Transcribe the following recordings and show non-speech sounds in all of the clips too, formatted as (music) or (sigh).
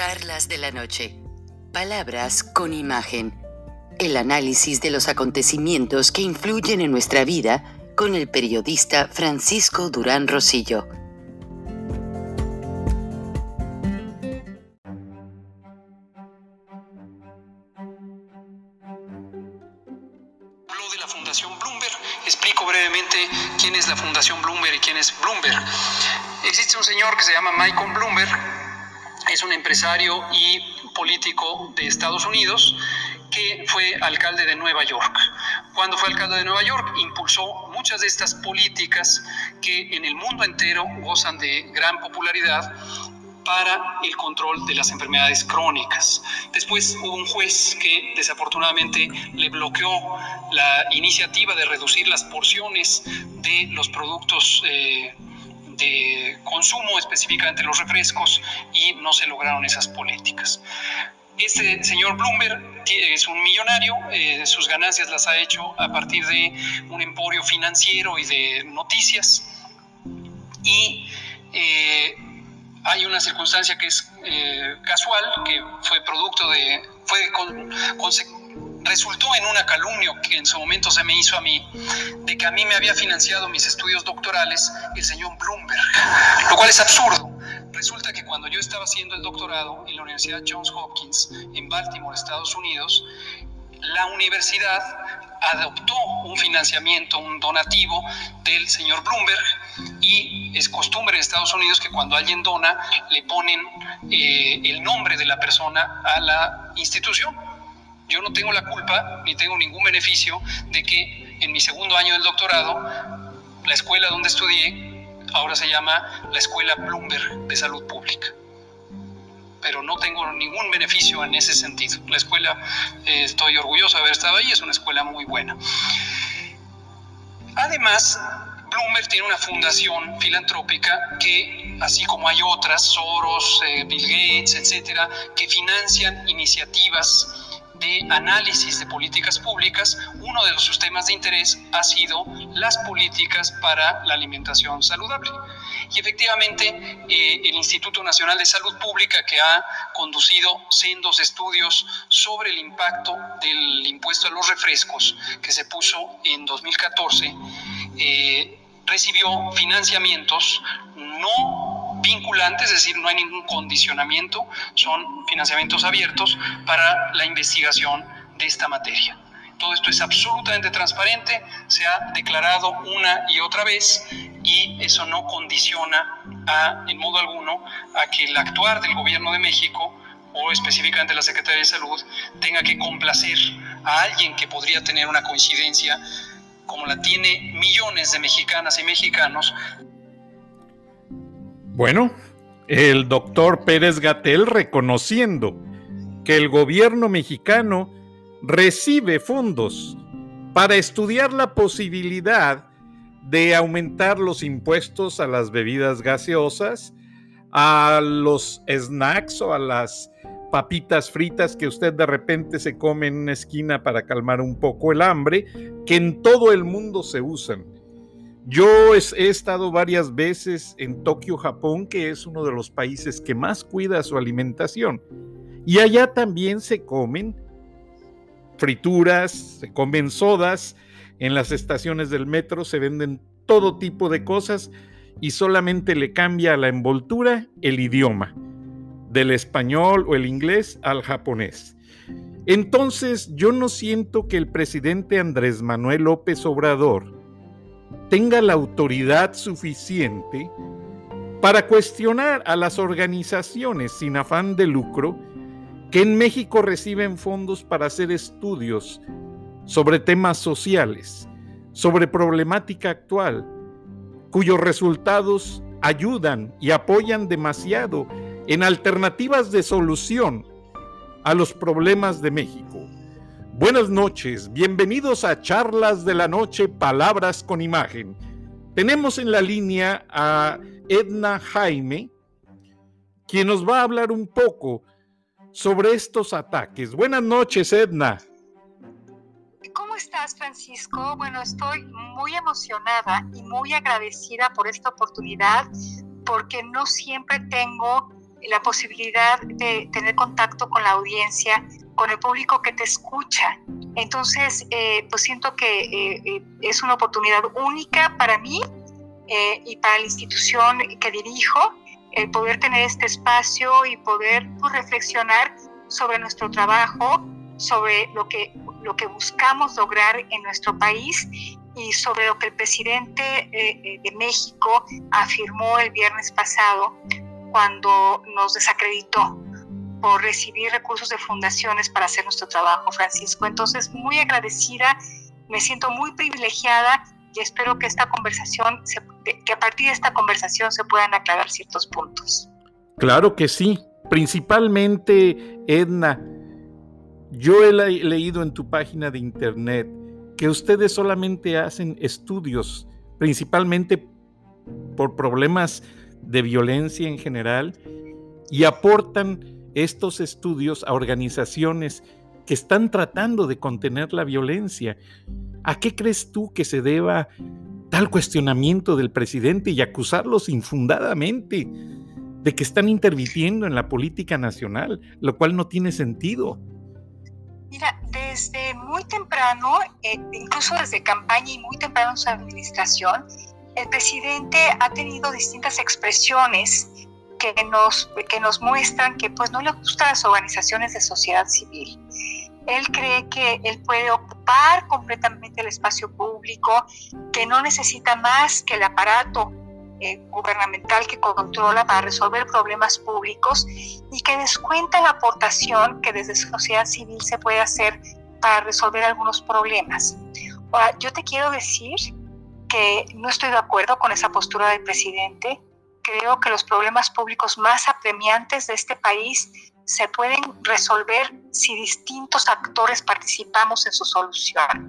Charlas de la Noche. Palabras con imagen. El análisis de los acontecimientos que influyen en nuestra vida con el periodista Francisco Durán Rosillo. Hablo de la Fundación Bloomberg. Explico brevemente quién es la Fundación Bloomberg y quién es Bloomberg. Existe un señor que se llama Michael Bloomberg, es un empresario y político de Estados Unidos que fue alcalde de Nueva York. Cuando fue alcalde de Nueva York, impulsó muchas de estas políticas que en el mundo entero gozan de gran popularidad para el control de las enfermedades crónicas. Después hubo un juez que desafortunadamente le bloqueó la iniciativa de reducir las porciones de los productos eh, de consumo, específicamente los refrescos, y no se lograron esas políticas. Este señor Bloomberg es un millonario, eh, sus ganancias las ha hecho a partir de un emporio financiero y de noticias. Y eh, hay una circunstancia que es eh, casual, que fue producto de, fue con, resultó en una calumnia que en su momento se me hizo a mí, de que a mí me había financiado mis estudios doctorales el señor Bloomberg, lo cual es absurdo. Resulta que cuando yo estaba haciendo el doctorado en la Universidad Johns Hopkins en Baltimore, Estados Unidos, la universidad adoptó un financiamiento, un donativo del señor Bloomberg y es costumbre en Estados Unidos que cuando alguien dona le ponen eh, el nombre de la persona a la institución. Yo no tengo la culpa ni tengo ningún beneficio de que en mi segundo año del doctorado, la escuela donde estudié ahora se llama la Escuela Bloomberg de Salud Pública. Pero no tengo ningún beneficio en ese sentido. La escuela, eh, estoy orgulloso de haber estado ahí, es una escuela muy buena. Además, Bloomberg tiene una fundación filantrópica que, así como hay otras, Soros, eh, Bill Gates, etcétera, que financian iniciativas de análisis de políticas públicas, uno de sus temas de interés ha sido las políticas para la alimentación saludable. Y efectivamente, eh, el Instituto Nacional de Salud Pública, que ha conducido sendos estudios sobre el impacto del impuesto a los refrescos que se puso en 2014, eh, recibió financiamientos no vinculantes, es decir, no hay ningún condicionamiento, son financiamientos abiertos para la investigación de esta materia. Todo esto es absolutamente transparente, se ha declarado una y otra vez y eso no condiciona a, en modo alguno a que el actuar del gobierno de México o específicamente la Secretaría de Salud tenga que complacer a alguien que podría tener una coincidencia como la tiene millones de mexicanas y mexicanos bueno, el doctor Pérez Gatel reconociendo que el gobierno mexicano recibe fondos para estudiar la posibilidad de aumentar los impuestos a las bebidas gaseosas, a los snacks o a las papitas fritas que usted de repente se come en una esquina para calmar un poco el hambre, que en todo el mundo se usan yo he, estado varias veces en Tokio, Japón, que es uno de los países que más cuida su alimentación. Y allá también se comen frituras, se comen sodas, en las estaciones del metro se venden todo tipo de cosas y solamente le cambia a la envoltura el idioma, del español o el inglés al japonés. Entonces yo no siento que el presidente Andrés Manuel López Obrador tenga la autoridad suficiente para cuestionar a las organizaciones sin afán de lucro que en México reciben fondos para hacer estudios sobre temas sociales, sobre problemática actual, cuyos resultados ayudan y apoyan demasiado en alternativas de solución a los problemas de México. Buenas noches, bienvenidos a Charlas de la Noche, Palabras con Imagen. Tenemos en la línea a Edna Jaime, quien nos va a hablar un poco sobre estos ataques. Buenas noches, Edna. ¿Cómo estás, Francisco? Bueno, estoy muy emocionada y muy agradecida por esta oportunidad porque no siempre tengo la posibilidad de tener contacto con la audiencia, con el público que te escucha. Entonces, eh, pues siento que eh, eh, es una oportunidad única para mí y para la institución que dirijo, el poder tener este espacio y poder pues, reflexionar sobre nuestro trabajo, sobre lo que, lo que buscamos lograr en nuestro país y sobre lo que el presidente de México afirmó el viernes pasado cuando nos desacreditó por recibir recursos de fundaciones para hacer nuestro trabajo, Francisco. Entonces, muy agradecida, me siento muy privilegiada y espero que esta conversación, que a partir de esta conversación se puedan aclarar ciertos puntos. Claro que sí, principalmente, Edna. Yo he leído en tu página de internet que ustedes solamente hacen estudios, principalmente por problemas de violencia en general y aportan estos estudios a organizaciones que están tratando de contener la violencia. ¿A qué crees tú que se deba tal cuestionamiento del presidente y acusarlos infundadamente de que están interviniendo en la política nacional, lo cual no tiene sentido? Mira, desde muy temprano, eh, incluso desde campaña y muy temprano en su administración, el presidente ha tenido distintas expresiones que nos, que nos muestran que pues no le gustan las organizaciones de sociedad civil. Él cree que él puede ocupar completamente el espacio público, que no necesita más que el aparato eh, gubernamental que controla para resolver problemas públicos y que descuenta la aportación que desde sociedad civil se puede hacer para resolver algunos problemas. yo te quiero decir que no estoy de acuerdo con esa postura del presidente. Creo que los problemas públicos más apremiantes de este país se pueden resolver si distintos actores participamos en su solución.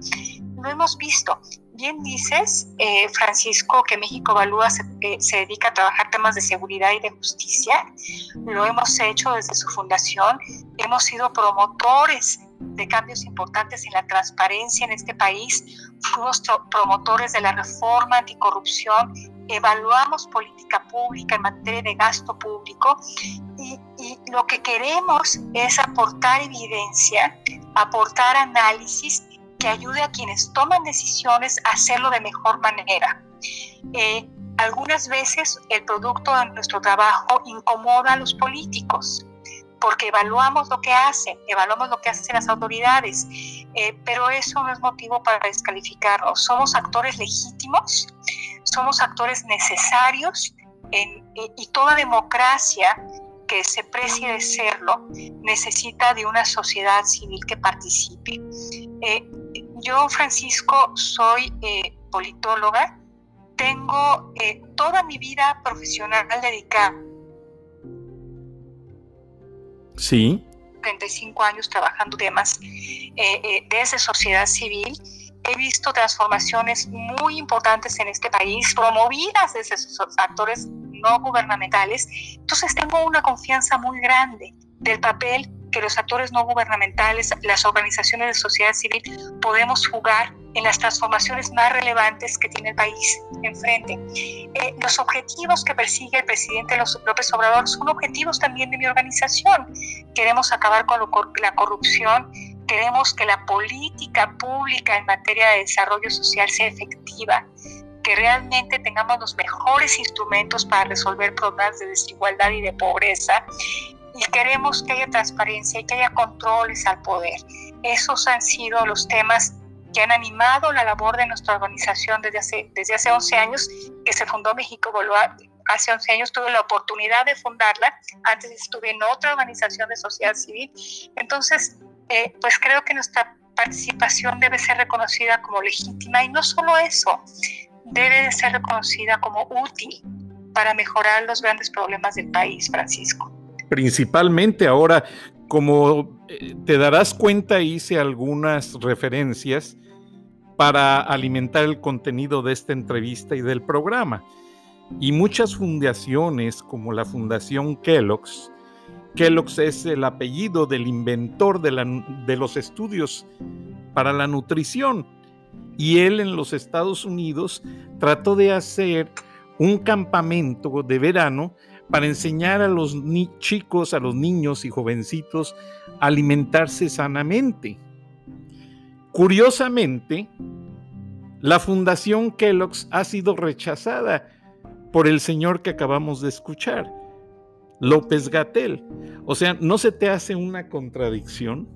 Lo hemos visto. Bien dices, eh, Francisco, que México Evalúa se, eh, se, dedica a trabajar temas de seguridad y de justicia. Lo hemos hecho desde su fundación. Hemos sido promotores de cambios importantes en la transparencia en este país, fuimos promotores de la reforma anticorrupción, evaluamos política pública en materia de gasto público y, lo que queremos es aportar evidencia, aportar análisis que ayude a quienes toman decisiones a hacerlo de mejor manera. Eh, algunas veces el producto de nuestro trabajo incomoda a los políticos porque evaluamos lo que hacen, evaluamos lo que hacen las autoridades, eh, pero eso no es motivo para descalificarnos. Somos actores legítimos, somos actores necesarios y toda democracia que se precie de serlo necesita de una sociedad civil que participe. Eh, yo, Francisco, soy eh, politóloga, tengo toda mi vida profesional dedicada Sí. 35 años trabajando temas eh, eh, desde sociedad civil. He visto transformaciones muy importantes en este país, promovidas desde esos actores no gubernamentales. Entonces tengo una confianza muy grande del papel que los actores no gubernamentales, las organizaciones de sociedad civil, podemos jugar en las transformaciones más relevantes que tiene el país enfrente. Eh, los objetivos que persigue el presidente López Obrador son objetivos también de mi organización. Queremos acabar con la corrupción, queremos que la política pública en materia de desarrollo social sea efectiva, que realmente tengamos los mejores instrumentos para resolver problemas de desigualdad y de pobreza y queremos que haya transparencia y que haya controles al poder. Esos han sido los temas que han animado la labor de nuestra organización desde hace, desde hace 11 años que se fundó México Evolua. Hace 11 años tuve la oportunidad de fundarla, antes estuve en otra organización de sociedad civil. Entonces, eh, pues creo que nuestra participación debe ser reconocida como legítima y no solo eso, debe de ser reconocida como útil para mejorar los grandes problemas del país, Francisco principalmente ahora, como eh, te darás cuenta, hice algunas referencias para alimentar el contenido de esta entrevista y del programa. Y muchas fundaciones, como la Fundación Kellogg's, Kellogg's es el apellido del inventor de, los estudios para la nutrición. Y él en los Estados Unidos trató de hacer un campamento de verano para enseñar a los chicos, a los niños y jovencitos a alimentarse sanamente. Curiosamente, la Fundación Kellogg's ha sido rechazada por el señor que acabamos de escuchar, López Gatel. O sea, ¿no se te hace una contradicción?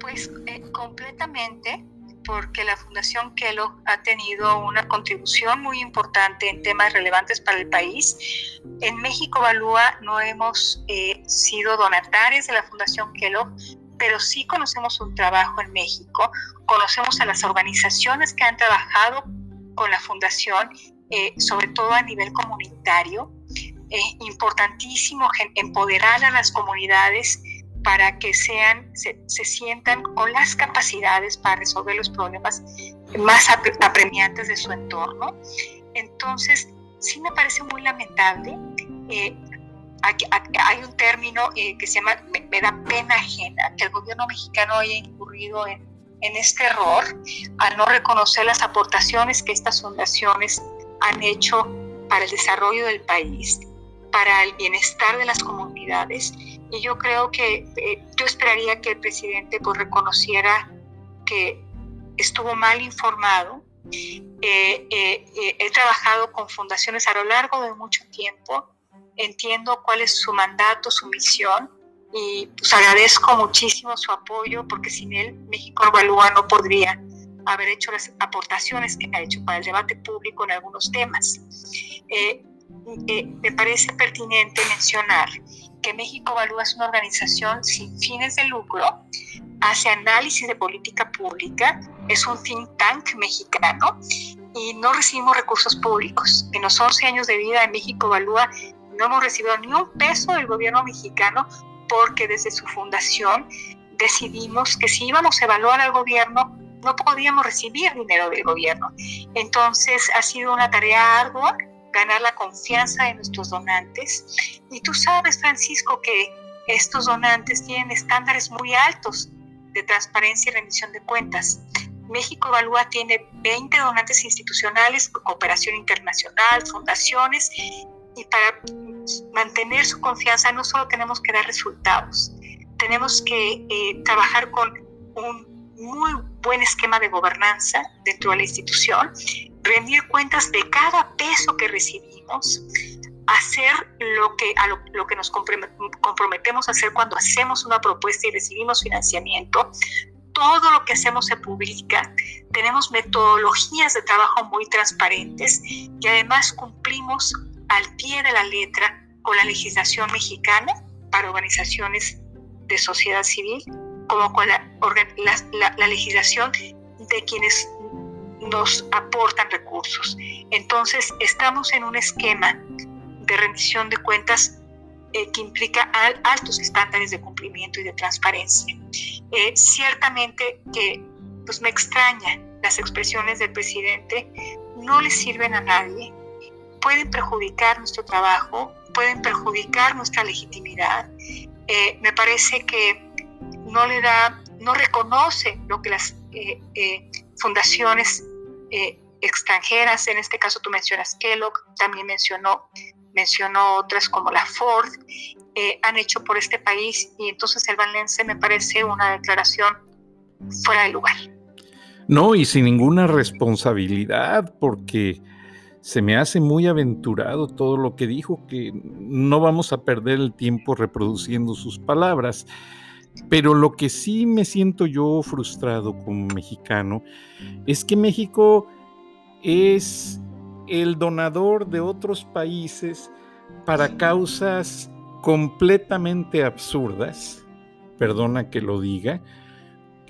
Pues eh, completamente, porque la Fundación Kellogg ha tenido una contribución muy importante en temas relevantes para el país. En México Valúa no hemos eh, sido donatarios de la Fundación Kellogg, pero sí conocemos un trabajo en México, conocemos a las organizaciones que han trabajado con la fundación, eh, sobre todo a nivel comunitario. Es importantísimo empoderar a las comunidades para que sean, se, sientan con las capacidades para resolver los problemas más apremiantes de su entorno. Entonces, sí me parece muy lamentable. Eh, hay un término eh, que se llama, me, da pena ajena, que el gobierno mexicano haya incurrido en, en este error al no reconocer las aportaciones que estas fundaciones han hecho para el desarrollo del país, para el bienestar de las comunidades. Y yo creo que eh, yo esperaría que el presidente pues, reconociera que estuvo mal informado. Eh, he trabajado con fundaciones a lo largo de mucho tiempo entiendo cuál es su mandato, su misión y pues agradezco muchísimo su apoyo porque sin él México Evalúa no podría haber hecho las aportaciones que ha hecho para el debate público en algunos temas. Eh, eh, me parece pertinente mencionar que México Evalúa es una organización sin fines de lucro, hace análisis de política pública, es un think tank mexicano y no recibimos recursos públicos. En los 11 años de vida de México Evalúa no hemos recibido ni un peso del gobierno mexicano porque desde su fundación decidimos que si íbamos a evaluar al gobierno, no podíamos recibir dinero del gobierno. Entonces ha sido una tarea ardua ganar la confianza de nuestros donantes. Y tú sabes, Francisco, que estos donantes tienen estándares muy altos de transparencia y rendición de cuentas. México Evalúa tiene 20 donantes institucionales, cooperación internacional, fundaciones, y para mantener su confianza no solo tenemos que dar resultados, tenemos que eh, trabajar con un muy buen esquema de gobernanza dentro de la institución, rendir cuentas de cada peso que recibimos, hacer lo que, a lo, que nos comprometemos a hacer cuando hacemos una propuesta y recibimos financiamiento. Todo lo que hacemos se publica, tenemos metodologías de trabajo muy transparentes y además cumplimos al pie de la letra con la legislación mexicana para organizaciones de sociedad civil, como con la, la, legislación de quienes nos aportan recursos. Entonces, estamos en un esquema de rendición de cuentas eh, que implica altos estándares de cumplimiento y de transparencia. Eh, ciertamente que pues, me extraña las expresiones del presidente, no le sirven a nadie, pueden perjudicar nuestro trabajo, pueden perjudicar nuestra legitimidad. Eh, me parece que no le da, no reconoce lo que las eh, eh, extranjeras, en este caso tú mencionas Kellogg, también mencionó, mencionó otras como la Ford, han hecho por este país y entonces el Valense me parece una declaración fuera de lugar. No, y sin ninguna responsabilidad, porque se me hace muy aventurado todo lo que dijo, que no vamos a perder el tiempo reproduciendo sus palabras. Pero lo que sí me siento yo frustrado como mexicano es que México es el donador de otros países para causas completamente absurdas, perdona que lo diga,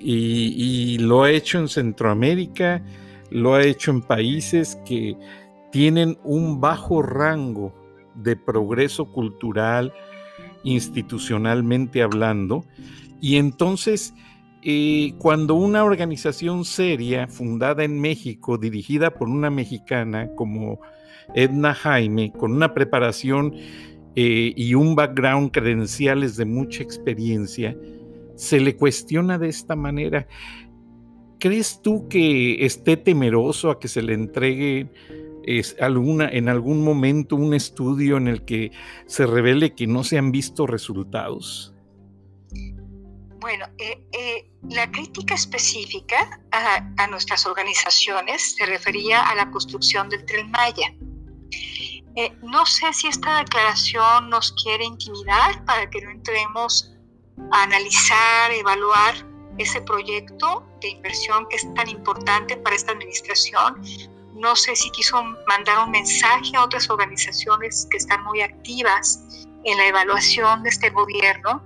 y, lo ha hecho en Centroamérica, lo ha hecho en países que tienen un bajo rango de progreso cultural, institucionalmente hablando, y entonces eh, cuando una organización seria, fundada en México, dirigida por una mexicana como Edna Jaime, con una preparación eh, y un background credenciales de mucha experiencia, se le cuestiona de esta manera. ¿Crees tú que esté temeroso a que se le entregue es alguna, en algún momento un estudio en el que se revele que no se han visto resultados? Bueno, eh, eh, la crítica específica a, a, nuestras organizaciones se refería a la construcción del tren Maya. Eh, no sé si esta declaración nos quiere intimidar para que no entremos a analizar, evaluar ese proyecto de inversión que es tan importante para esta administración. No sé si quiso mandar un mensaje a otras organizaciones que están muy activas en la evaluación de este gobierno.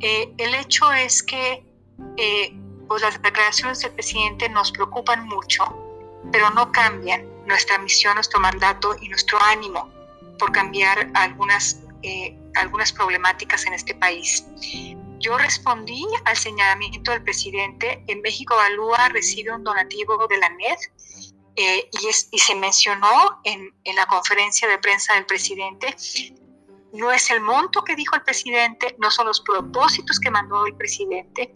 Eh, el hecho es que eh, pues las declaraciones del presidente nos preocupan mucho, pero no cambian nuestra misión, nuestro mandato y nuestro ánimo por cambiar algunas, eh, algunas problemáticas en este país. Yo respondí al señalamiento del presidente, en México Evalúa recibe un donativo de la NED eh, y, es, y, se mencionó en, en, la conferencia de prensa del presidente, no es el monto que dijo el presidente, no son los propósitos que mandó el presidente,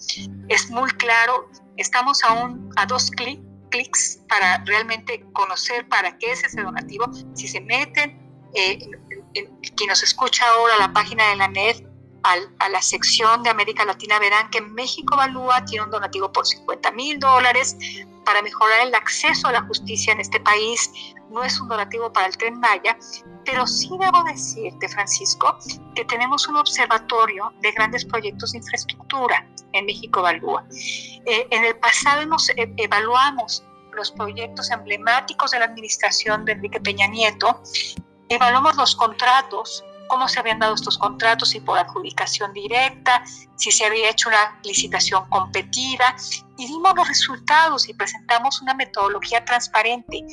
es muy claro, estamos a, un, a dos clics clics para realmente conocer para qué es ese donativo. Si se meten, eh, quien nos escucha ahora la página de la NED, al, a la sección de América Latina, verán que México Evalúa tiene un donativo por 50 mil dólares para mejorar el acceso a la justicia en este país. No es un donativo para el tren Maya, pero sí debo decirte, Francisco, que tenemos un observatorio de grandes proyectos de infraestructura en México Evalúa. Eh, en el pasado hemos, eh, evaluamos los proyectos emblemáticos de la administración de Enrique Peña Nieto, evaluamos los contratos, cómo se habían dado estos contratos, si por adjudicación directa, si se había hecho una licitación competida, y dimos los resultados y presentamos una metodología transparente.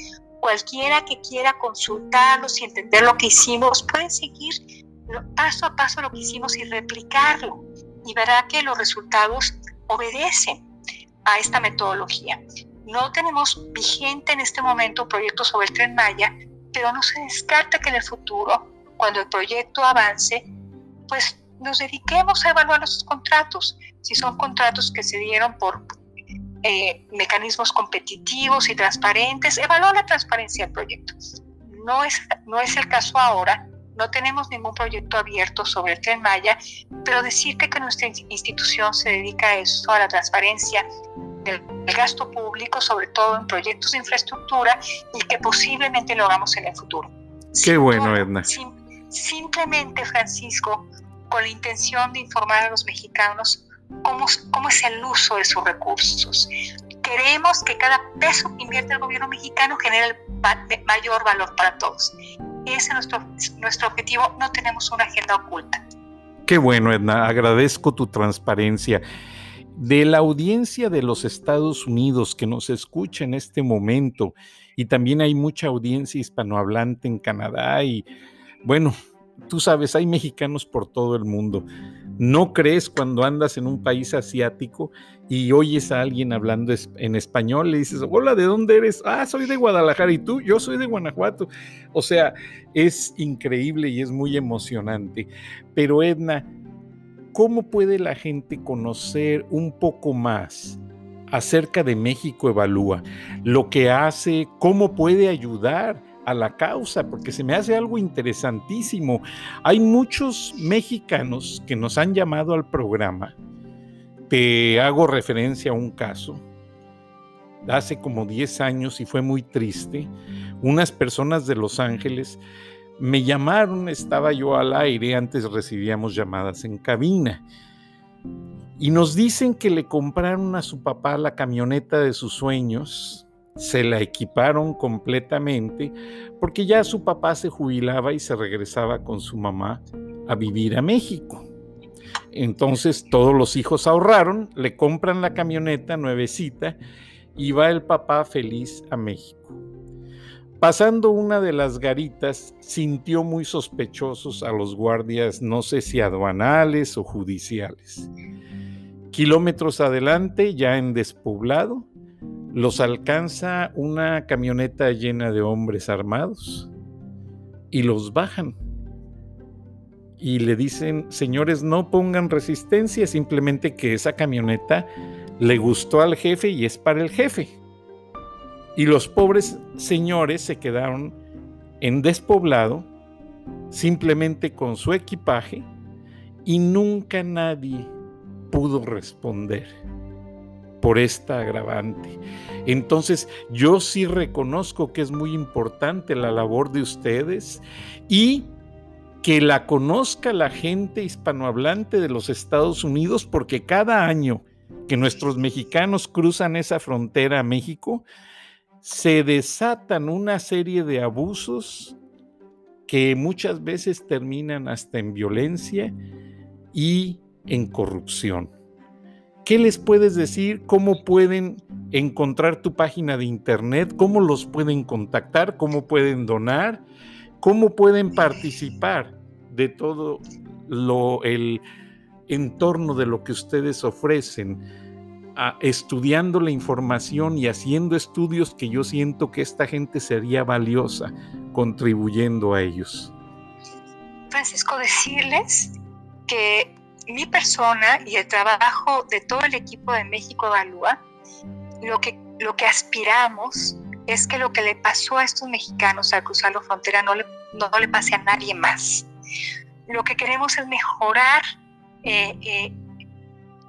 Cualquiera que quiera consultarlos y entender lo que hicimos puede seguir paso a paso lo que hicimos y replicarlo y verá que los resultados obedecen a esta metodología. No tenemos vigente en este momento proyectos sobre el tren Maya, pero no se descarta que en el futuro, cuando el proyecto avance, pues nos dediquemos a evaluar los contratos, si son contratos que se dieron por eh, mecanismos competitivos y transparentes, evaluar la transparencia del proyecto. No es, no es el caso ahora, no tenemos ningún proyecto abierto sobre el tren Maya, pero decirte que nuestra institución se dedica a eso, a la transparencia del gasto público, sobre todo en proyectos de infraestructura, y que posiblemente lo hagamos en el futuro. Qué bueno, Edna. Simplemente, Francisco, con la intención de informar a los mexicanos cómo, es el uso de sus recursos. Queremos que cada peso que invierte el gobierno mexicano genere mayor valor para todos. Ese es nuestro, nuestro objetivo, no tenemos una agenda oculta. Qué bueno, Edna, agradezco tu transparencia. De la audiencia de los Estados Unidos que nos escucha en este momento, y también hay mucha audiencia hispanohablante en Canadá, y bueno, tú sabes, hay mexicanos por todo el mundo. No crees cuando andas en un país asiático y oyes a alguien hablando en español, le dices, hola, ¿de dónde eres? Ah, soy de Guadalajara y tú, yo soy de Guanajuato. O sea, es increíble y es muy emocionante. Pero Edna, ¿cómo puede la gente conocer un poco más acerca de México Evalúa? Lo que hace, cómo puede ayudar a la causa, porque se me hace algo interesantísimo. Hay muchos mexicanos que nos han llamado al programa. Te hago referencia a un caso. Hace como 10 años y fue muy triste. Unas personas de Los Ángeles me llamaron, estaba yo al aire, antes recibíamos llamadas en cabina. Y nos dicen que le compraron a su papá la camioneta de sus sueños, se la equiparon completamente porque ya su papá se jubilaba y se regresaba con su mamá a vivir a México. Entonces todos los hijos ahorraron, le compran la camioneta nuevecita y va el papá feliz a México. Pasando una de las garitas, sintió muy sospechosos a los guardias, no sé si aduanales o judiciales. Kilómetros adelante, ya en despoblado, los alcanza una camioneta llena de hombres armados y los bajan. Y le dicen, señores, no pongan resistencia, simplemente que esa camioneta le gustó al jefe y es para el jefe. Y los pobres señores se quedaron en despoblado, simplemente con su equipaje, y nunca nadie pudo responder por esta agravante. Entonces, yo sí reconozco que es muy importante la labor de ustedes y que la conozca la gente hispanohablante de los Estados Unidos, porque cada año que nuestros mexicanos cruzan esa frontera a México, se desatan una serie de abusos que muchas veces terminan hasta en violencia y en corrupción. ¿Qué les puedes decir? ¿Cómo pueden encontrar tu página de internet? ¿Cómo los pueden contactar? ¿Cómo pueden donar? ¿Cómo pueden participar de todo lo, el entorno de lo que ustedes ofrecen? estudiando la información y haciendo estudios que yo siento que esta gente sería valiosa contribuyendo a ellos. Francisco, decirles que mi persona y el trabajo de todo el equipo de México Evalúa, lo que, lo que aspiramos es que lo que le pasó a estos mexicanos al cruzar la frontera no le, no le pase a nadie más. Lo que queremos es mejorar eh, eh,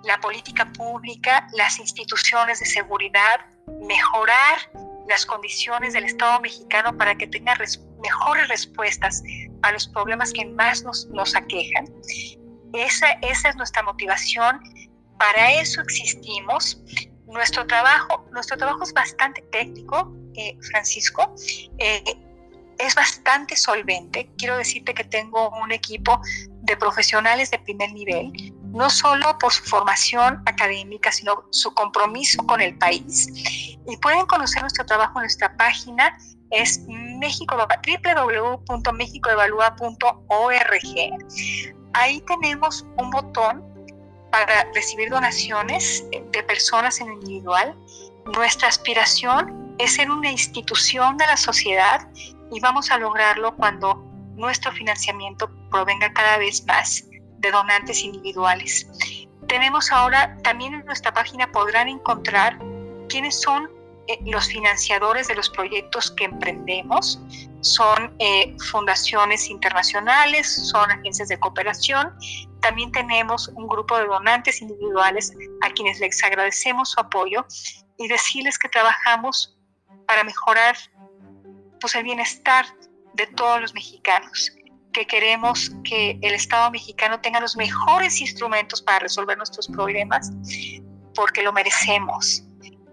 la política pública, las instituciones de seguridad, mejorar las condiciones del Estado mexicano para que tenga mejores respuestas a los problemas que más nos, nos aquejan. Esa, esa es nuestra motivación, para eso existimos. Nuestro trabajo, nuestro trabajo es bastante técnico, eh, Francisco. Eh, es bastante solvente. Quiero decirte que tengo un equipo de profesionales de primer nivel, no solo por su formación académica, sino su compromiso con el país. Y pueden conocer nuestro trabajo en nuestra página, es www.mexicoevalúa.org. Ahí tenemos un botón para recibir donaciones de personas en individual. Nuestra aspiración es ser una institución de la sociedad y vamos a lograrlo cuando nuestro financiamiento provenga cada vez más de donantes individuales. Tenemos ahora, también en nuestra página podrán encontrar quiénes son eh, los financiadores de los proyectos que emprendemos. Son eh, fundaciones internacionales, son agencias de cooperación. También tenemos un grupo de donantes individuales a quienes les agradecemos su apoyo y decirles que trabajamos para mejorar pues, el bienestar de todos los mexicanos, que queremos que el Estado mexicano tenga los mejores instrumentos para resolver nuestros problemas, porque lo merecemos.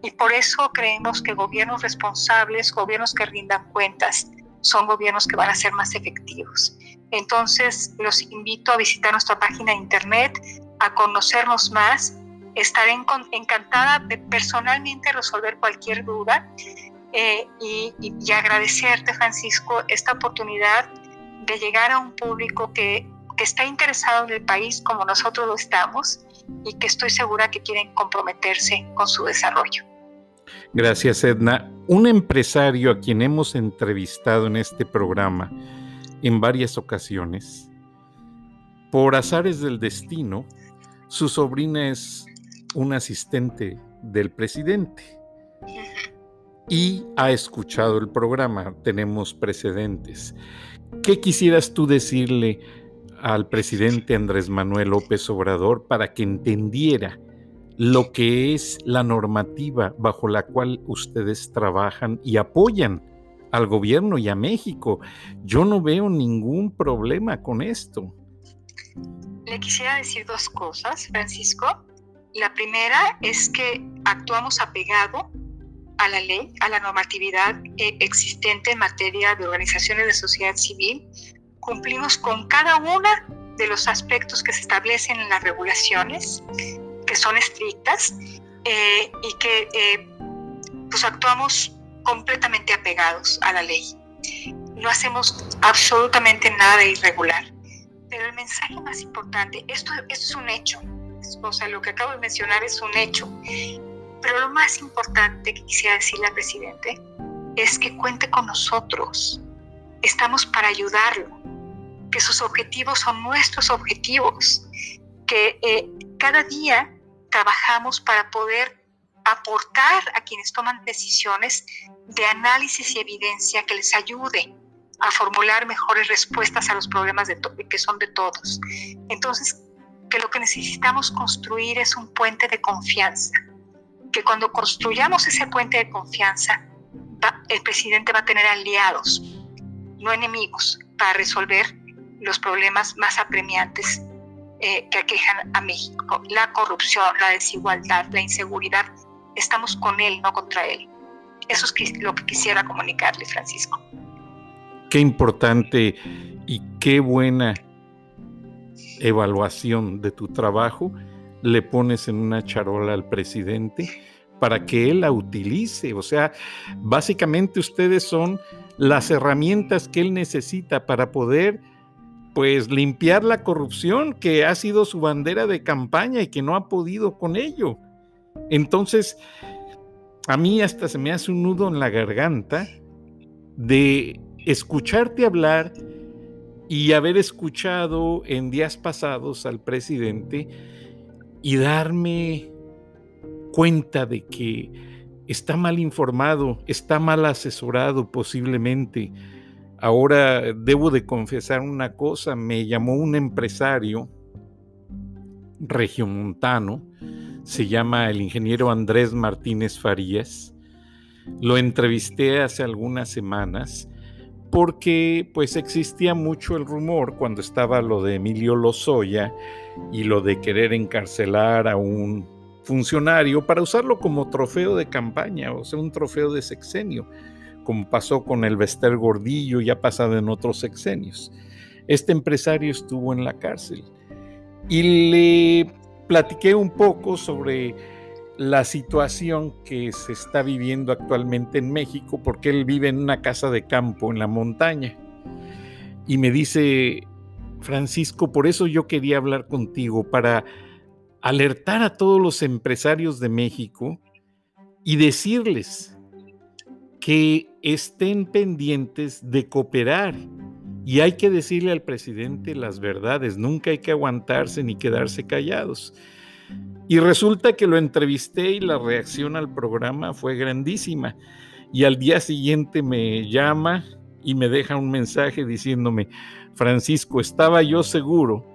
Y por eso creemos que gobiernos responsables, gobiernos que rindan cuentas, son gobiernos que van a ser más efectivos. Entonces, los invito a visitar nuestra página de internet, a conocernos más. Estaré encantada de personalmente resolver cualquier duda eh, y, agradecerte, Francisco, esta oportunidad de llegar a un público que, que está interesado en el país como nosotros lo estamos y que estoy segura que quieren comprometerse con su desarrollo. Gracias, Edna. Un empresario a quien hemos entrevistado en este programa en varias ocasiones, por azares del destino, su sobrina es un asistente del presidente y ha escuchado el programa. Tenemos precedentes. ¿Qué quisieras tú decirle al presidente Andrés Manuel López Obrador para que entendiera lo que es la normativa bajo la cual ustedes trabajan y apoyan al gobierno y a México? Yo no veo ningún problema con esto. Le quisiera decir dos cosas, Francisco. La primera es que actuamos apegado a la ley, a la normatividad eh, existente en materia de organizaciones de sociedad civil, cumplimos con cada uno de los aspectos que se establecen en las regulaciones, que son estrictas, eh, y que eh, pues actuamos completamente apegados a la ley. No hacemos absolutamente nada irregular. Pero el mensaje más importante, esto, esto es un hecho, o sea, lo que acabo de mencionar es un hecho. Pero lo más importante que quisiera decirle al presidente es que cuente con nosotros. Estamos para ayudarlo, que sus objetivos son nuestros objetivos, que eh, cada día trabajamos para poder aportar a quienes toman decisiones de análisis y evidencia que les ayude a formular mejores respuestas a los problemas que son de todos. Entonces, que lo que necesitamos construir es un puente de confianza, que cuando construyamos ese puente de confianza, el presidente va a tener aliados, no enemigos, para resolver los problemas más apremiantes eh, que aquejan a México, la corrupción, la desigualdad, la inseguridad. Estamos con él, no contra él. Eso es lo que quisiera comunicarle, Francisco. Qué importante y qué buena evaluación de tu trabajo le pones en una charola al presidente para que él la utilice. O sea, básicamente ustedes son las herramientas que él necesita para poder pues limpiar la corrupción que ha sido su bandera de campaña y que no ha podido con ello. Entonces, a mí hasta se me hace un nudo en la garganta de escucharte hablar y haber escuchado en días pasados al presidente y darme cuenta de que está mal informado, está mal asesorado posiblemente. Ahora debo de confesar una cosa, me llamó un empresario regiomontano, se llama el ingeniero Andrés Martínez Farías. Lo entrevisté hace algunas semanas porque pues existía mucho el rumor cuando estaba lo de Emilio Lozoya y lo de querer encarcelar a un funcionario para usarlo como trofeo de campaña, o sea, un trofeo de sexenio, como pasó con el Vester Gordillo y ha pasado en otros sexenios. Este empresario estuvo en la cárcel y le platiqué un poco sobre la situación que se está viviendo actualmente en México, porque él vive en una casa de campo en la montaña. Y me dice, Francisco, por eso yo quería hablar contigo, para alertar a todos los empresarios de México y decirles que estén pendientes de cooperar. Y hay que decirle al presidente las verdades, nunca hay que aguantarse ni quedarse callados. Y resulta que lo entrevisté y la reacción al programa fue grandísima. Y al día siguiente me llama y me deja un mensaje diciéndome, Francisco, estaba yo seguro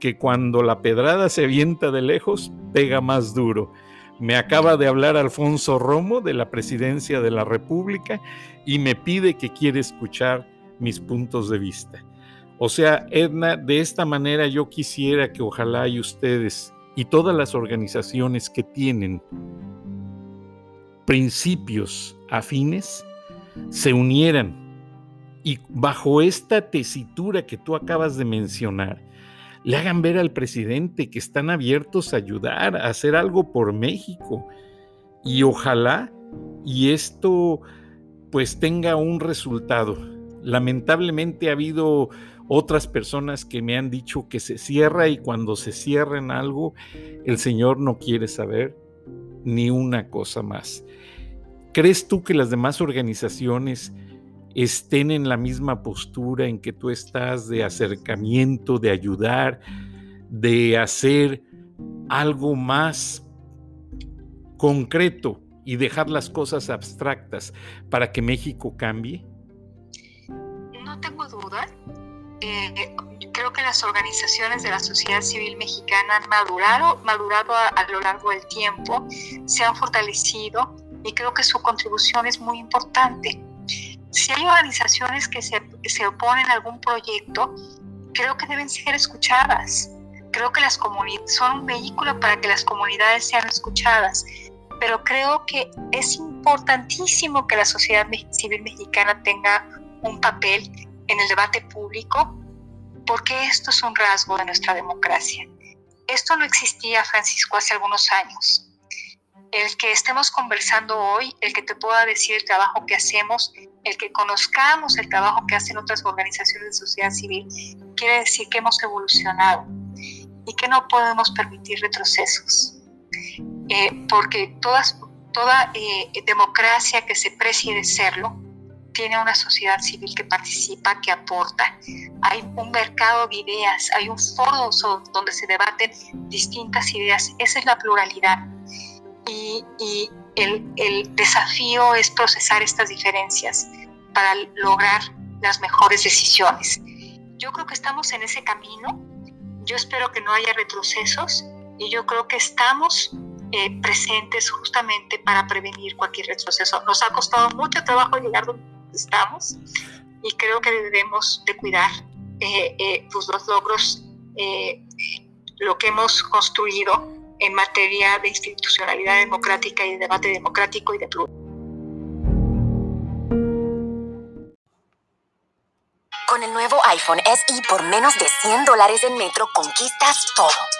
que cuando la pedrada se avienta de lejos, pega más duro. Me acaba de hablar Alfonso Romo de la presidencia de la República y me pide que quiere escuchar mis puntos de vista. O sea, Edna, de esta manera yo quisiera que ojalá y ustedes y todas las organizaciones que tienen principios afines se unieran y bajo esta tesitura que tú acabas de mencionar, le hagan ver al presidente que están abiertos a ayudar, a hacer algo por México. Y ojalá y esto pues tenga un resultado. Lamentablemente ha habido otras personas que me han dicho que se cierra y cuando se cierra en algo, el Señor no quiere saber ni una cosa más. ¿Crees tú que las demás organizaciones estén en la misma postura en que tú estás de acercamiento, de ayudar, de hacer algo más concreto y dejar las cosas abstractas para que México cambie? No tengo duda eh, creo que las organizaciones de la sociedad civil mexicana han madurado, madurado a, lo largo del tiempo, se han fortalecido y creo que su contribución es muy importante. Si hay organizaciones que se, se oponen a algún proyecto, creo que deben ser escuchadas. Creo que las comunidades son un vehículo para que las comunidades sean escuchadas, pero creo que es importantísimo que la sociedad civil mexicana tenga un papel en el debate público, porque esto es un rasgo de nuestra democracia. Esto no existía, Francisco, hace algunos años. El que estemos conversando hoy, el que te pueda decir el trabajo que hacemos, el que conozcamos el trabajo que hacen otras organizaciones de sociedad civil, quiere decir que hemos evolucionado y que no podemos permitir retrocesos. Eh, porque toda eh, democracia que se precie de serlo tiene una sociedad civil que participa, que aporta. Hay un mercado de ideas, hay un foro donde se debaten distintas ideas. Esa es la pluralidad. Y, el, el desafío es procesar estas diferencias para lograr las mejores decisiones. Yo creo que estamos en ese camino, yo espero que no haya retrocesos y yo creo que estamos eh, presentes justamente para prevenir cualquier retroceso. Nos ha costado mucho trabajo llegar donde estamos y creo que debemos de cuidar eh, eh, pues los logros, lo que hemos construido en materia de institucionalidad democrática y de debate democrático y de pluralismo. Con el nuevo iPhone SE por menos de 100 dólares en Metro conquistas todo.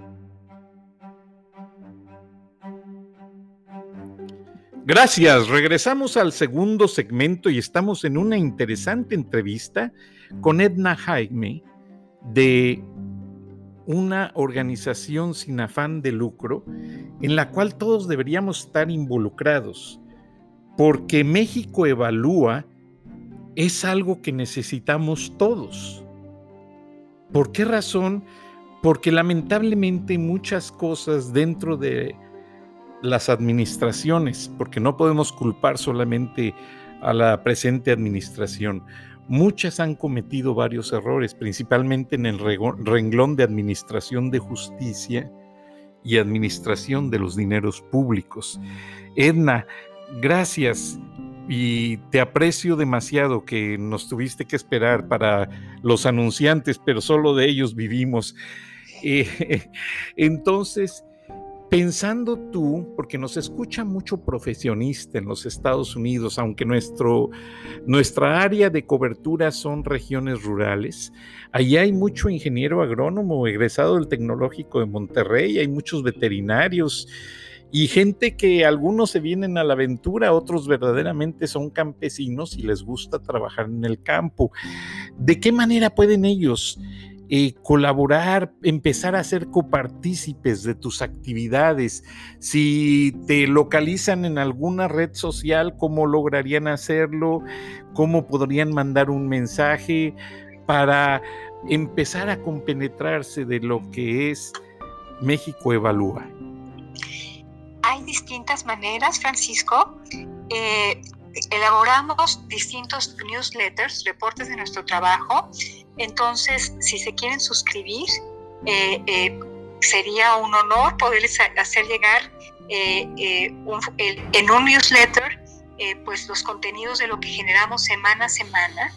Gracias. Regresamos al segundo segmento y estamos en una interesante entrevista con Edna Jaime de una organización sin afán de lucro en la cual todos deberíamos estar involucrados, porque México Evalúa es algo que necesitamos todos. ¿Por qué razón? Porque lamentablemente muchas cosas dentro de las administraciones, porque no podemos culpar solamente a la presente administración. Muchas han cometido varios errores, principalmente en el renglón de administración de justicia y administración de los dineros públicos. Edna, gracias y te aprecio demasiado que nos tuviste que esperar para los anunciantes, pero solo de ellos vivimos. Eh, (laughs) entonces, pensando tú, porque nos escucha mucho profesionista en los Estados Unidos, aunque nuestro, nuestra área de cobertura son regiones rurales, allí hay mucho ingeniero agrónomo egresado del Tecnológico de Monterrey, hay muchos veterinarios y gente que algunos se vienen a la aventura, otros verdaderamente son campesinos y les gusta trabajar en el campo. ¿De qué manera pueden ellos colaborar, empezar a ser copartícipes de tus actividades. Si te localizan en alguna red social, ¿cómo lograrían hacerlo? ¿Cómo podrían mandar un mensaje para empezar a compenetrarse de lo que es México Evalúa? Hay distintas maneras, Francisco. Eh, elaboramos distintos newsletters, reportes de nuestro trabajo entonces, si se quieren suscribir, eh, eh, sería un honor poderles hacer llegar eh, en un newsletter pues los contenidos de lo que generamos semana a semana.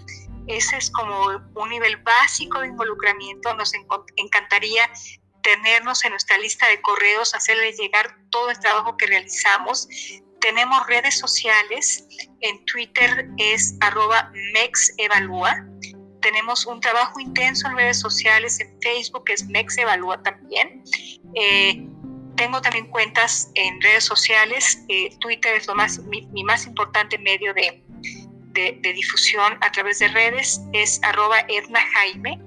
Ese es como un nivel básico de involucramiento. Nos encantaría tenernos en nuestra lista de correos, hacerles llegar todo el trabajo que realizamos. Tenemos redes sociales, en Twitter es arroba mexevalúa, tenemos un trabajo intenso en redes sociales, en Facebook, es Mex Evalúa también. Eh, tengo también cuentas en redes sociales. Eh, Twitter es lo más, mi, más importante medio de, de, difusión a través de redes. Es arroba Edna Jaime.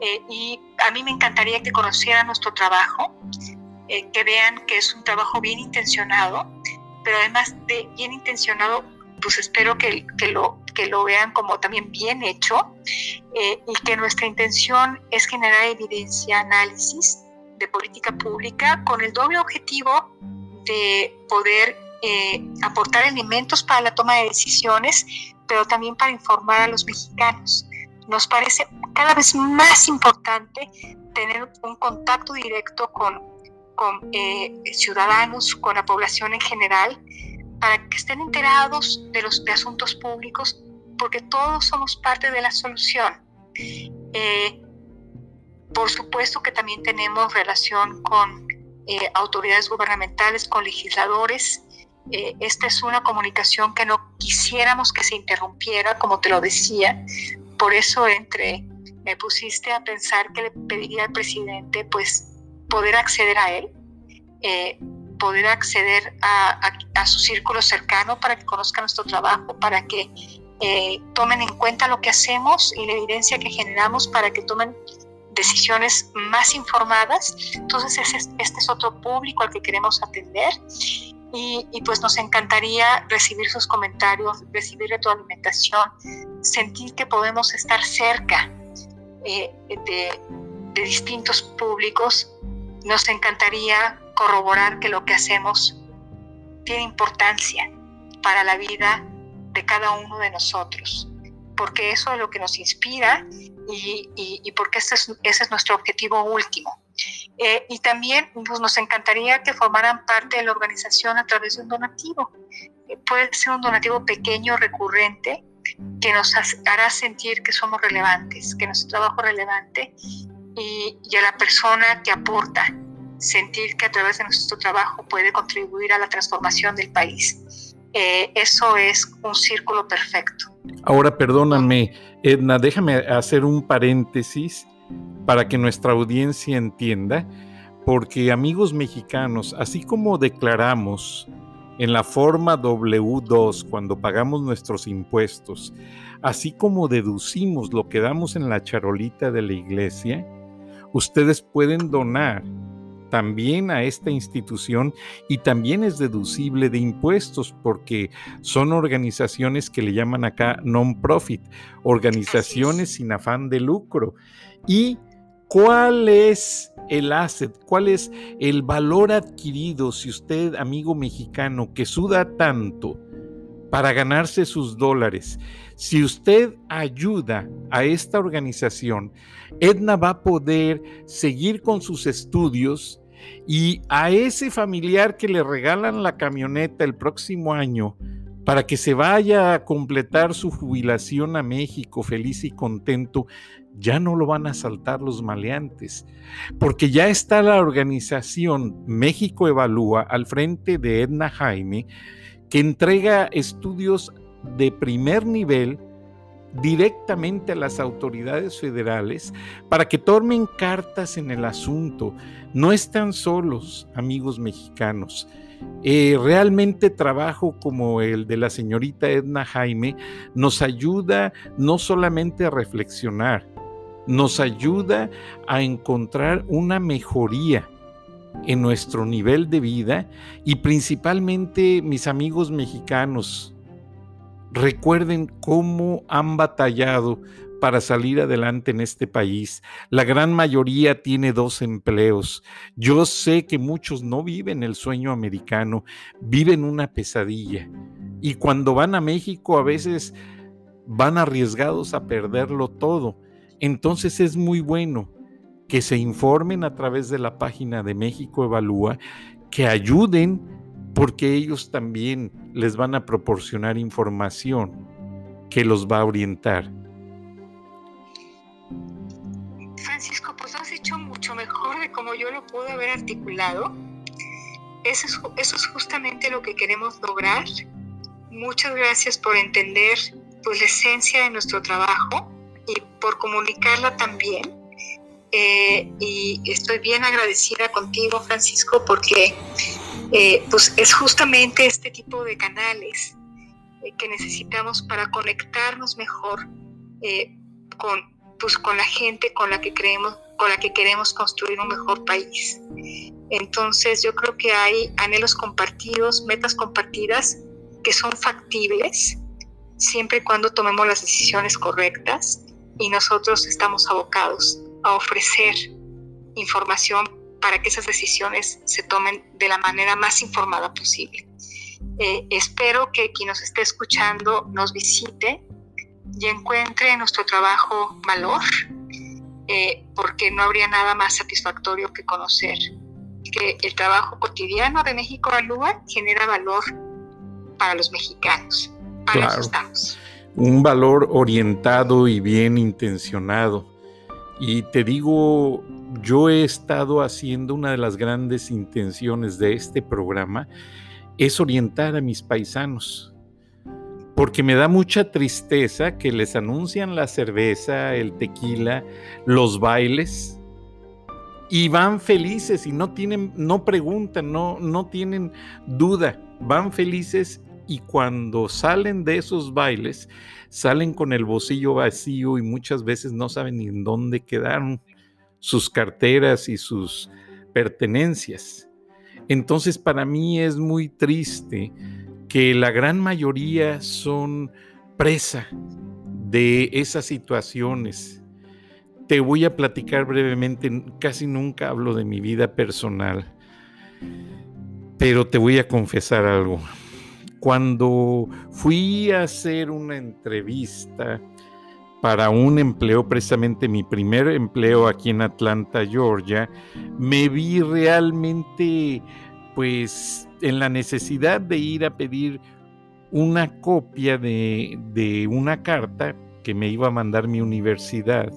Eh, y a mí me encantaría que conocieran nuestro trabajo, que vean que es un trabajo bien intencionado, pero además de bien intencionado, pues espero que, que, lo, que lo vean como también bien hecho eh, y que nuestra intención es generar evidencia, análisis de política pública con el doble objetivo de poder eh, aportar elementos para la toma de decisiones, pero también para informar a los mexicanos. Nos parece cada vez más importante tener un contacto directo con, con eh, ciudadanos, con la población en general, para que estén enterados de los de asuntos públicos porque todos somos parte de la solución. Eh, por supuesto que también tenemos relación con eh, autoridades gubernamentales, con legisladores. Eh, esta es una comunicación que no quisiéramos que se interrumpiera, como te lo decía. Por eso entre me pusiste a pensar que le pediría al presidente pues poder acceder a él, poder acceder a, a, su círculo cercano para que conozca nuestro trabajo, para que eh, tomen en cuenta lo que hacemos y la evidencia que generamos para que tomen decisiones más informadas. Entonces, este es otro público al que queremos atender. Y, pues nos encantaría recibir sus comentarios, recibir retroalimentación, sentir que podemos estar cerca eh, de, de distintos públicos. Nos encantaría corroborar que lo que hacemos tiene importancia para la vida de cada uno de nosotros, porque eso es lo que nos inspira y, porque ese es, ese es, nuestro objetivo último. Eh, y también pues, nos encantaría que formaran parte de la organización a través de un donativo. Eh, puede ser un donativo pequeño, recurrente, que nos hará sentir que somos relevantes, que nuestro trabajo es relevante y, y a la persona que aporta sentir que a través de nuestro trabajo puede contribuir a la transformación del país. Eh, eso es un círculo perfecto. Ahora, perdóname, Edna, déjame hacer un paréntesis para que nuestra audiencia entienda, porque amigos mexicanos, así como declaramos en la forma W2 cuando pagamos nuestros impuestos, así como deducimos lo que damos en la charolita de la iglesia, ustedes pueden donar también a esta institución y también es deducible de impuestos porque son organizaciones que le llaman acá non-profit, organizaciones sin afán de lucro. ¿Y cuál es el asset? ¿Cuál es el valor adquirido si usted, amigo mexicano, que suda tanto para ganarse sus dólares, si usted ayuda a esta organización, Edna va a poder seguir con sus estudios y a ese familiar que le regalan la camioneta el próximo año para que se vaya a completar su jubilación a México feliz y contento, ya no lo van a saltar los maleantes, porque ya está la organización México Evalúa al frente de Edna Jaime, que entrega estudios de primer nivel directamente a las autoridades federales para que tomen cartas en el asunto. No están solos, amigos mexicanos. Eh, realmente trabajo como el de la señorita Edna Jaime nos ayuda no solamente a reflexionar, nos ayuda a encontrar una mejoría en nuestro nivel de vida y principalmente mis amigos mexicanos, recuerden cómo han batallado para salir adelante en este país. La gran mayoría tiene dos empleos. Yo sé que muchos no viven el sueño americano, viven una pesadilla. Y cuando van a México a veces van arriesgados a perderlo todo. Entonces es muy bueno que se informen a través de la página de México Evalúa, que ayuden porque ellos también les van a proporcionar información que los va a orientar. Francisco, pues lo has dicho mucho mejor de cómo yo lo pude haber articulado. Eso es, eso es justamente lo que queremos lograr. Muchas gracias por entender pues, la esencia de nuestro trabajo y por comunicarla también eh, y estoy bien agradecida contigo, Francisco, porque eh, pues es justamente este tipo de canales eh, que necesitamos para conectarnos mejor con, pues, con la gente con la que creemos, con la que queremos construir un mejor país. Entonces yo creo que hay anhelos compartidos, metas compartidas que son factibles siempre y cuando tomemos las decisiones correctas y nosotros estamos abocados a ofrecer información para que esas decisiones se tomen de la manera más informada posible. Eh, espero que quien nos esté escuchando nos visite y encuentre en nuestro trabajo valor, eh, porque no habría nada más satisfactorio que conocer que el trabajo cotidiano de México Alúa genera valor para los mexicanos. Para claro. estamos. Un valor orientado y bien intencionado y te digo, yo he estado haciendo una de las grandes intenciones de este programa, es orientar a mis paisanos, porque me da mucha tristeza que les anuncian la cerveza, el tequila, los bailes, y van felices y no tienen, no preguntan, no, no tienen duda, van felices y cuando salen de esos bailes, salen con el bolsillo vacío y muchas veces no saben ni en dónde quedaron sus carteras y sus pertenencias. Entonces para mí es muy triste que la gran mayoría son presa de esas situaciones. Te voy a platicar brevemente, casi nunca hablo de mi vida personal, pero te voy a confesar algo. Cuando fui a hacer una entrevista para un empleo, precisamente mi primer empleo aquí en Atlanta, Georgia, me vi realmente pues en la necesidad de ir a pedir una copia de, de, una carta que me iba a mandar mi universidad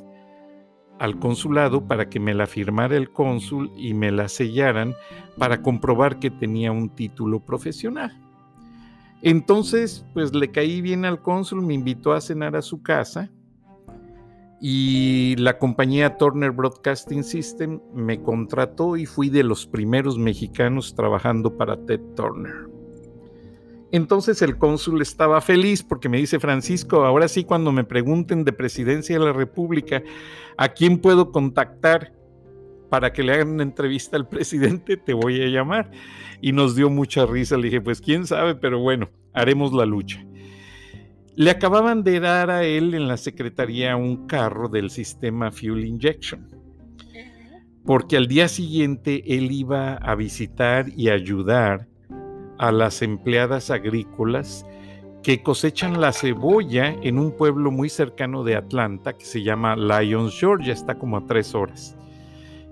al consulado para que me la firmara el cónsul y me la sellaran para comprobar que tenía un título profesional. Entonces, pues le caí bien al cónsul, me invitó a cenar a su casa y la compañía Turner Broadcasting System me contrató y fui de los primeros mexicanos trabajando para Ted Turner. Entonces el cónsul estaba feliz porque me dice, Francisco, ahora sí cuando me pregunten de presidencia de la República, ¿a quién puedo contactar para que le hagan una entrevista al presidente? Te voy a llamar. Y nos dio mucha risa. Le dije, pues quién sabe, pero bueno, haremos la lucha. Le acababan de dar a él en la secretaría un carro del sistema Fuel Injection, porque al día siguiente él iba a visitar y ayudar a las empleadas agrícolas que cosechan la cebolla en un pueblo muy cercano de Atlanta que se llama Lyons, Georgia, está como a tres horas.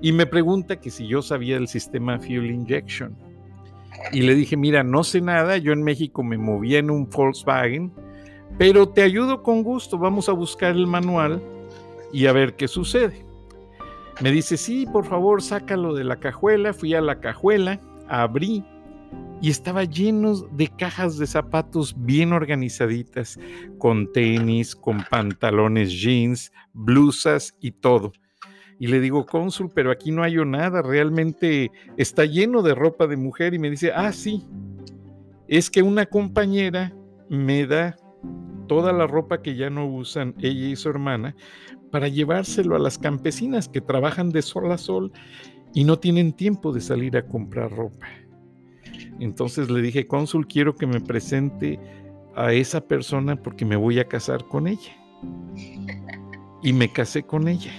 Y me pregunta que si yo sabía del sistema Fuel Injection. Y le dije, mira, no sé nada, yo en México me movía en un Volkswagen, pero te ayudo con gusto, vamos a buscar el manual y a ver qué sucede. Me dice, sí, por favor, sácalo de la cajuela. Fui a la cajuela, abrí y estaba lleno de cajas de zapatos bien organizaditas, con tenis, con pantalones jeans, blusas y todo. Y le digo, cónsul, pero aquí no hay nada, realmente está lleno de ropa de mujer. Y me dice, ah, sí, es que una compañera me da toda la ropa que ya no usan ella y su hermana para llevárselo a las campesinas que trabajan de sol a sol y no tienen tiempo de salir a comprar ropa. Entonces le dije, cónsul, quiero que me presente a esa persona porque me voy a casar con ella. Y me casé con ella.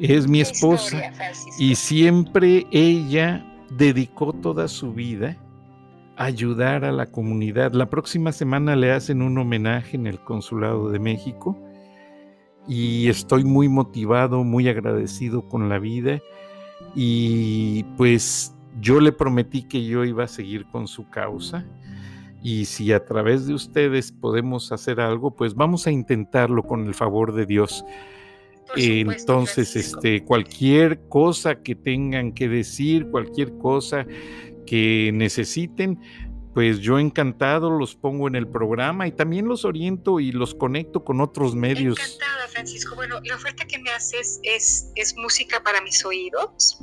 es mi esposa y siempre ella dedicó toda su vida ayudar a la comunidad. La próxima semana le hacen un homenaje en el Consulado de México y estoy muy motivado, muy agradecido con la vida y pues yo le prometí que yo iba a seguir con su causa y si a través de ustedes podemos hacer algo, pues vamos a intentarlo con el favor de Dios. Entonces, este, cualquier cosa que tengan que decir, cualquier cosa que necesiten, pues yo encantado los pongo en el programa y también los oriento y los conecto con otros medios. Encantada, Francisco. Bueno, la oferta que me haces es, es música para mis oídos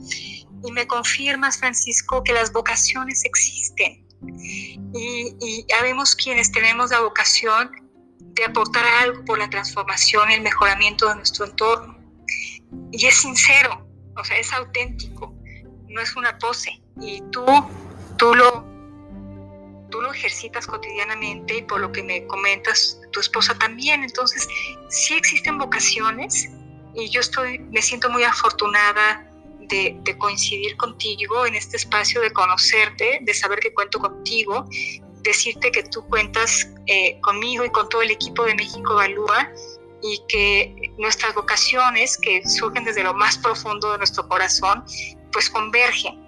y me confirmas, Francisco, que las vocaciones existen. Y, y habemos quienes tenemos la vocación de aportar algo por la transformación y el mejoramiento de nuestro entorno. Y es sincero, o sea, es auténtico, no es una pose y tú, tú lo, tú lo ejercitas cotidianamente y por lo que me comentas, tu esposa también. Entonces, sí existen vocaciones y yo estoy, me siento muy afortunada de, coincidir contigo en este espacio, de conocerte, de saber que cuento contigo, decirte que tú cuentas eh, conmigo y con todo el equipo de México Evalúa y que nuestras vocaciones que surgen desde lo más profundo de nuestro corazón, pues convergen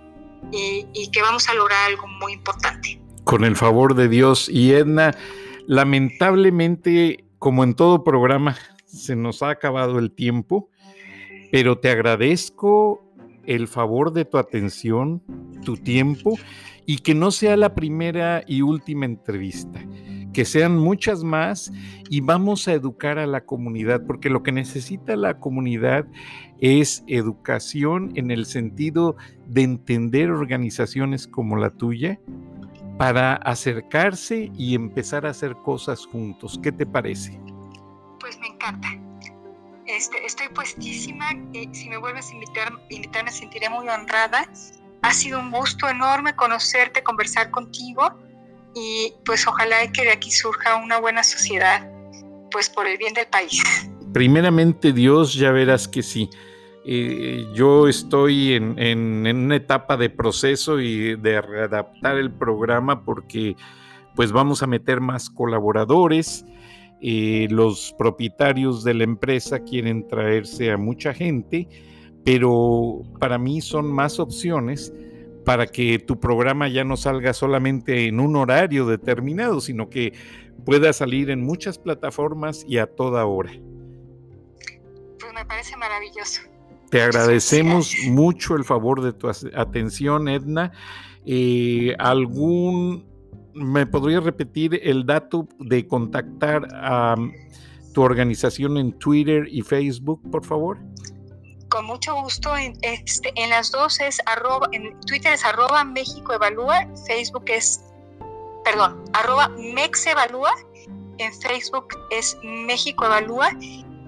y, que vamos a lograr algo muy importante. Con el favor de Dios. Y Edna, lamentablemente, como en todo programa, se nos ha acabado el tiempo, pero te agradezco el favor de tu atención, tu tiempo, y que no sea la primera y última entrevista que sean muchas más y vamos a educar a la comunidad, porque lo que necesita la comunidad es educación en el sentido de entender organizaciones como la tuya para acercarse y empezar a hacer cosas juntos. ¿Qué te parece? Pues me encanta. Este, estoy puestísima. y si me vuelves a invitar, invitar, me sentiré muy honrada. Ha sido un gusto enorme conocerte, conversar contigo y pues ojalá que de aquí surja una buena sociedad, pues por el bien del país. Primeramente Dios, ya verás que sí. Yo estoy en, una etapa de proceso y de readaptar el programa porque pues vamos a meter más colaboradores. Los propietarios de la empresa quieren traerse a mucha gente, pero para mí son más opciones para que tu programa ya no salga solamente en un horario determinado, sino que pueda salir en muchas plataformas y a toda hora. Pues me parece maravilloso. Te agradecemos mucho el favor de tu atención, Edna. Eh, ¿Algún, me podría repetir el dato de contactar a tu organización en Twitter y Facebook, por favor? Con mucho gusto. En, este, en las dos es arroba, en Twitter es arroba México Evalúa, Facebook es, perdón, arroba Mex Evalúa, en Facebook es México Evalúa.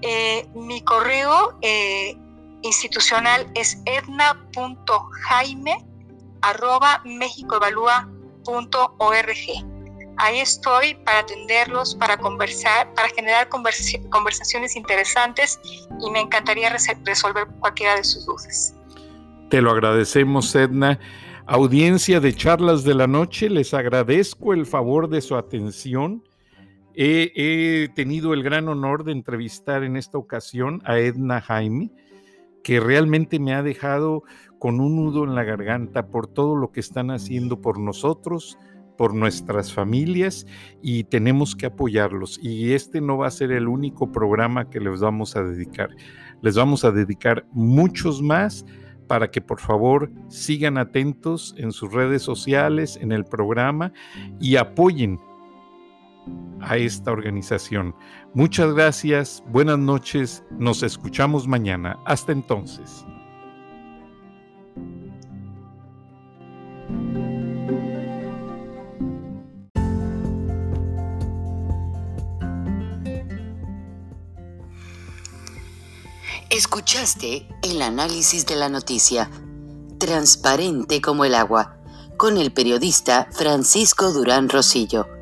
Eh, mi correo eh, institucional es edna.jaime.mexicoevalúa.org. Ahí estoy para atenderlos, para conversar, para generar conversaciones interesantes y me encantaría resolver cualquiera de sus dudas. Te lo agradecemos, Edna. Audiencia de charlas de la noche, les agradezco el favor de su atención. He, he, tenido el gran honor de entrevistar en esta ocasión a Edna Jaime que realmente me ha dejado con un nudo en la garganta por todo lo que están haciendo por nosotros, por nuestras familias y tenemos que apoyarlos. Y este no va a ser el único programa que les vamos a dedicar. Les vamos a dedicar muchos más para que por favor sigan atentos en sus redes sociales, en el programa y apoyen a esta organización. Muchas gracias, buenas noches, nos escuchamos mañana. Hasta entonces. Escuchaste el análisis de la noticia, transparente como el agua, con el periodista Francisco Durán Rosillo.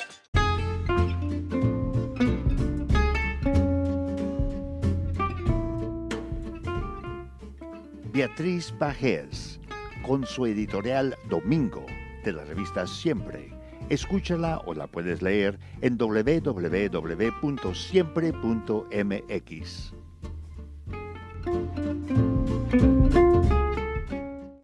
Beatriz Pajés, con su editorial Domingo de la revista Siempre. Escúchala o la puedes leer en www.siempre.mx.